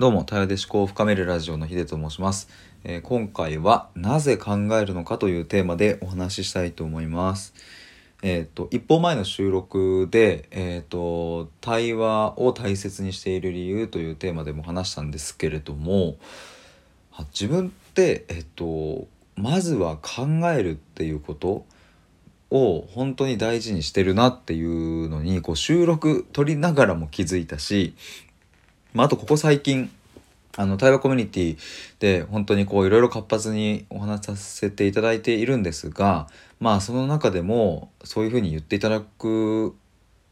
どうも、対話で思考を深めるラジオのヒデと申します、えー今回は、なぜ考えるのかというテーマでお話ししたいと思います。えっ、と、一歩前の収録で、えっ、と、対話を大切にしている理由というテーマでも話したんですけれども、自分って、えっ、と、まずは考えるっていうことを本当に大事にしてるなっていうのに、こう収録取りながらも気づいたし、まあ、あとここ最近あの対話コミュニティで本当にこういろいろ活発にお話しさせていただいているんですがまあその中でもそういうふうに言っていただく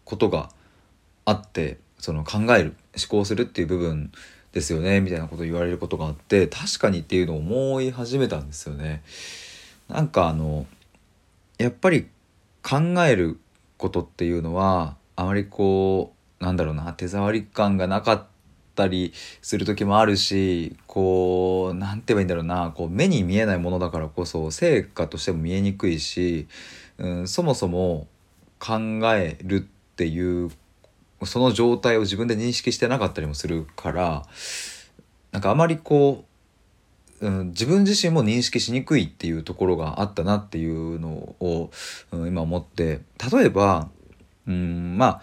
ことがあってその考える思考するっていう部分ですよねみたいなことを言われることがあって確かにっていうのを思い始めたんですよね。なんかあのやっぱり考えることっていうのはあまりこうなんだろうな手触り感がなかったたりする時もあるしこうなんて言えばいいんだろうな。こう目に見えないものだからこそ成果としても見えにくいし、うん、そもそも考えるっていうその状態を自分で認識してなかったりもするからなんかあまりこううん、自分自身も認識しにくいっていうところがあったなっていうのを、うん、今思って例えば、うん、まあ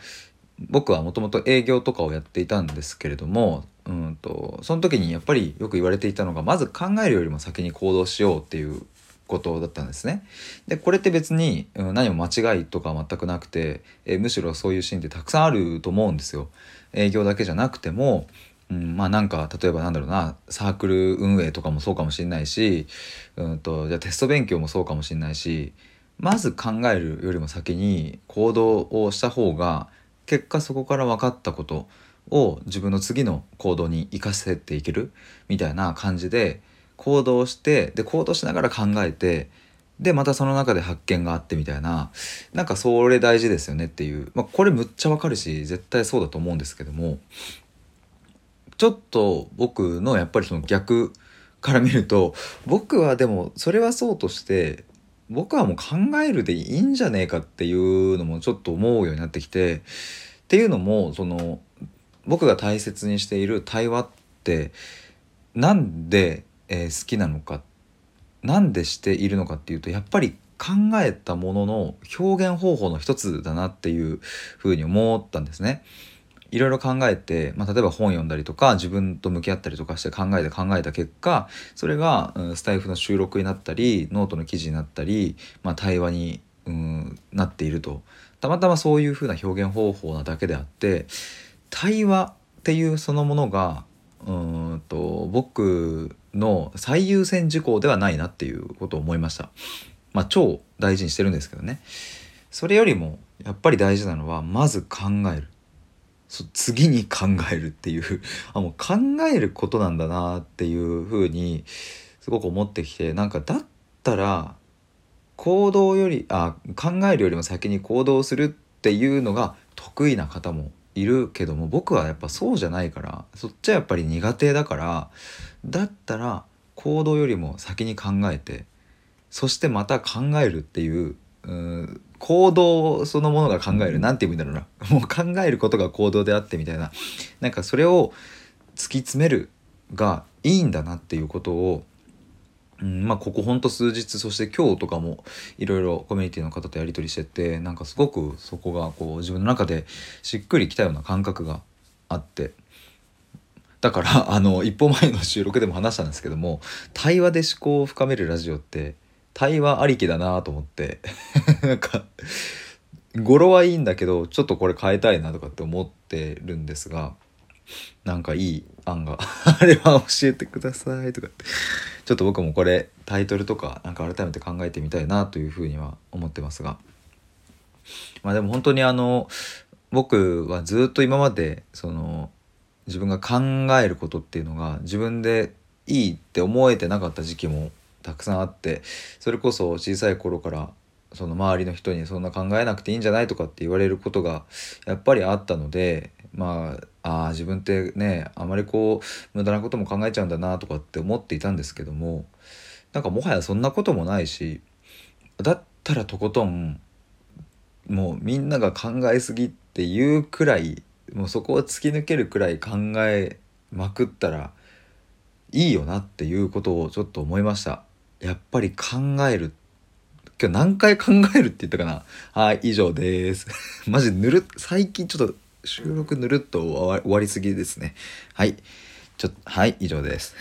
僕はもともと営業とかをやっていたんですけれども、うんと、その時にやっぱりよく言われていたのがまず考えるよりも先に行動しようっていうことだったんですね。でこれって別に、うん、何も間違いとかは全くなくて、えむしろそういうシーンってたくさんあると思うんですよ。営業だけじゃなくてもうん、まあなんか例えばなんだろうなサークル運営とかもそうかもしれないし、うんと、じゃテスト勉強もそうかもしれないしまず考えるよりも先に行動をした方が結果そこから分かったことを自分の次の行動に生かせていけるみたいな感じで行動してで行動しながら考えてでまたその中で発見があってみたいななんかそれ大事ですよねっていう、まあ、これむっちゃわかるし絶対そうだと思うんですけどもちょっと僕のやっぱりその逆から見ると僕はでもそれはそうとして僕はもう考えるでいいんじゃねえかっていうのもちょっと思うようになってきてっていうのもその僕が大切にしている対話ってなんで、えー好きなのかなんでしているのかっていうとやっぱり考えたものの表現方法の一つだなっていうふうに思ったんですね。いろいろ考えて、まあ、例えば本読んだりとか自分と向き合ったりとかして考えて考えた結果それが、うんスタイフの収録になったりノートの記事になったり、まあ、対話に、うん、なっているとたまたまそういうふうな表現方法なだけであって対話っていうそのものがうーんと僕の最優先事項ではないなっていうことを思いました。まあ超大事にしてるんですけどね。それよりもやっぱり大事なのはまず考える。次に考えるっていう。あもう考えることなんだなっていうふうにすごく思ってきてなんかだったら行動よりあ考えるよりも先に行動するっていうのが得意な方もいるけども僕はやっぱそうじゃないからそっちはやっぱり苦手だからだったら行動よりも先に考えてそしてまた考えるっていううん行動そのものが考えるなんて言うんだろうな。もう考えることが行動であってみたいな。なんかそれを突き詰めるがいいんだなっていうことをうん、まあここほんと数日そして今日とかもいろいろコミュニティの方とやり取りしててなんかすごくそこがこう自分の中でしっくりきたような感覚があって。だからあの一歩前の収録でも話したんですけども対話で思考を深めるラジオって対話ありきだなと思って。なんか語呂はいいんだけどちょっとこれ変えたいなとかって思ってるんですがなんかいい案が あれば教えてくださいとかって。ちょっと僕もこれタイトルとかなんか改めて考えてみたいなというふうには思ってますが。まあでも本当にあの僕はずっと今までその自分が考えることっていうのが自分でいいって思えてなかった時期もたくさんあってそれこそ小さい頃からその周りの人にそんな考えなくていいんじゃないとかって言われることがやっぱりあったのでまああ自分ってねあまりこう無駄なことも考えちゃうんだなとかって思っていたんですけどもなんかもはやそんなこともないしだったらとことんもうみんなが考えすぎっていうくらいもうそこを突き抜けるくらい考えまくったらいいよなっていうことをちょっと思いました。やっぱり考える。今日何回考えるって言ったかな？はい以上です。マジぬる最近ちょっと収録ぬるっと終わりすぎですね。はいちょっとはい以上です。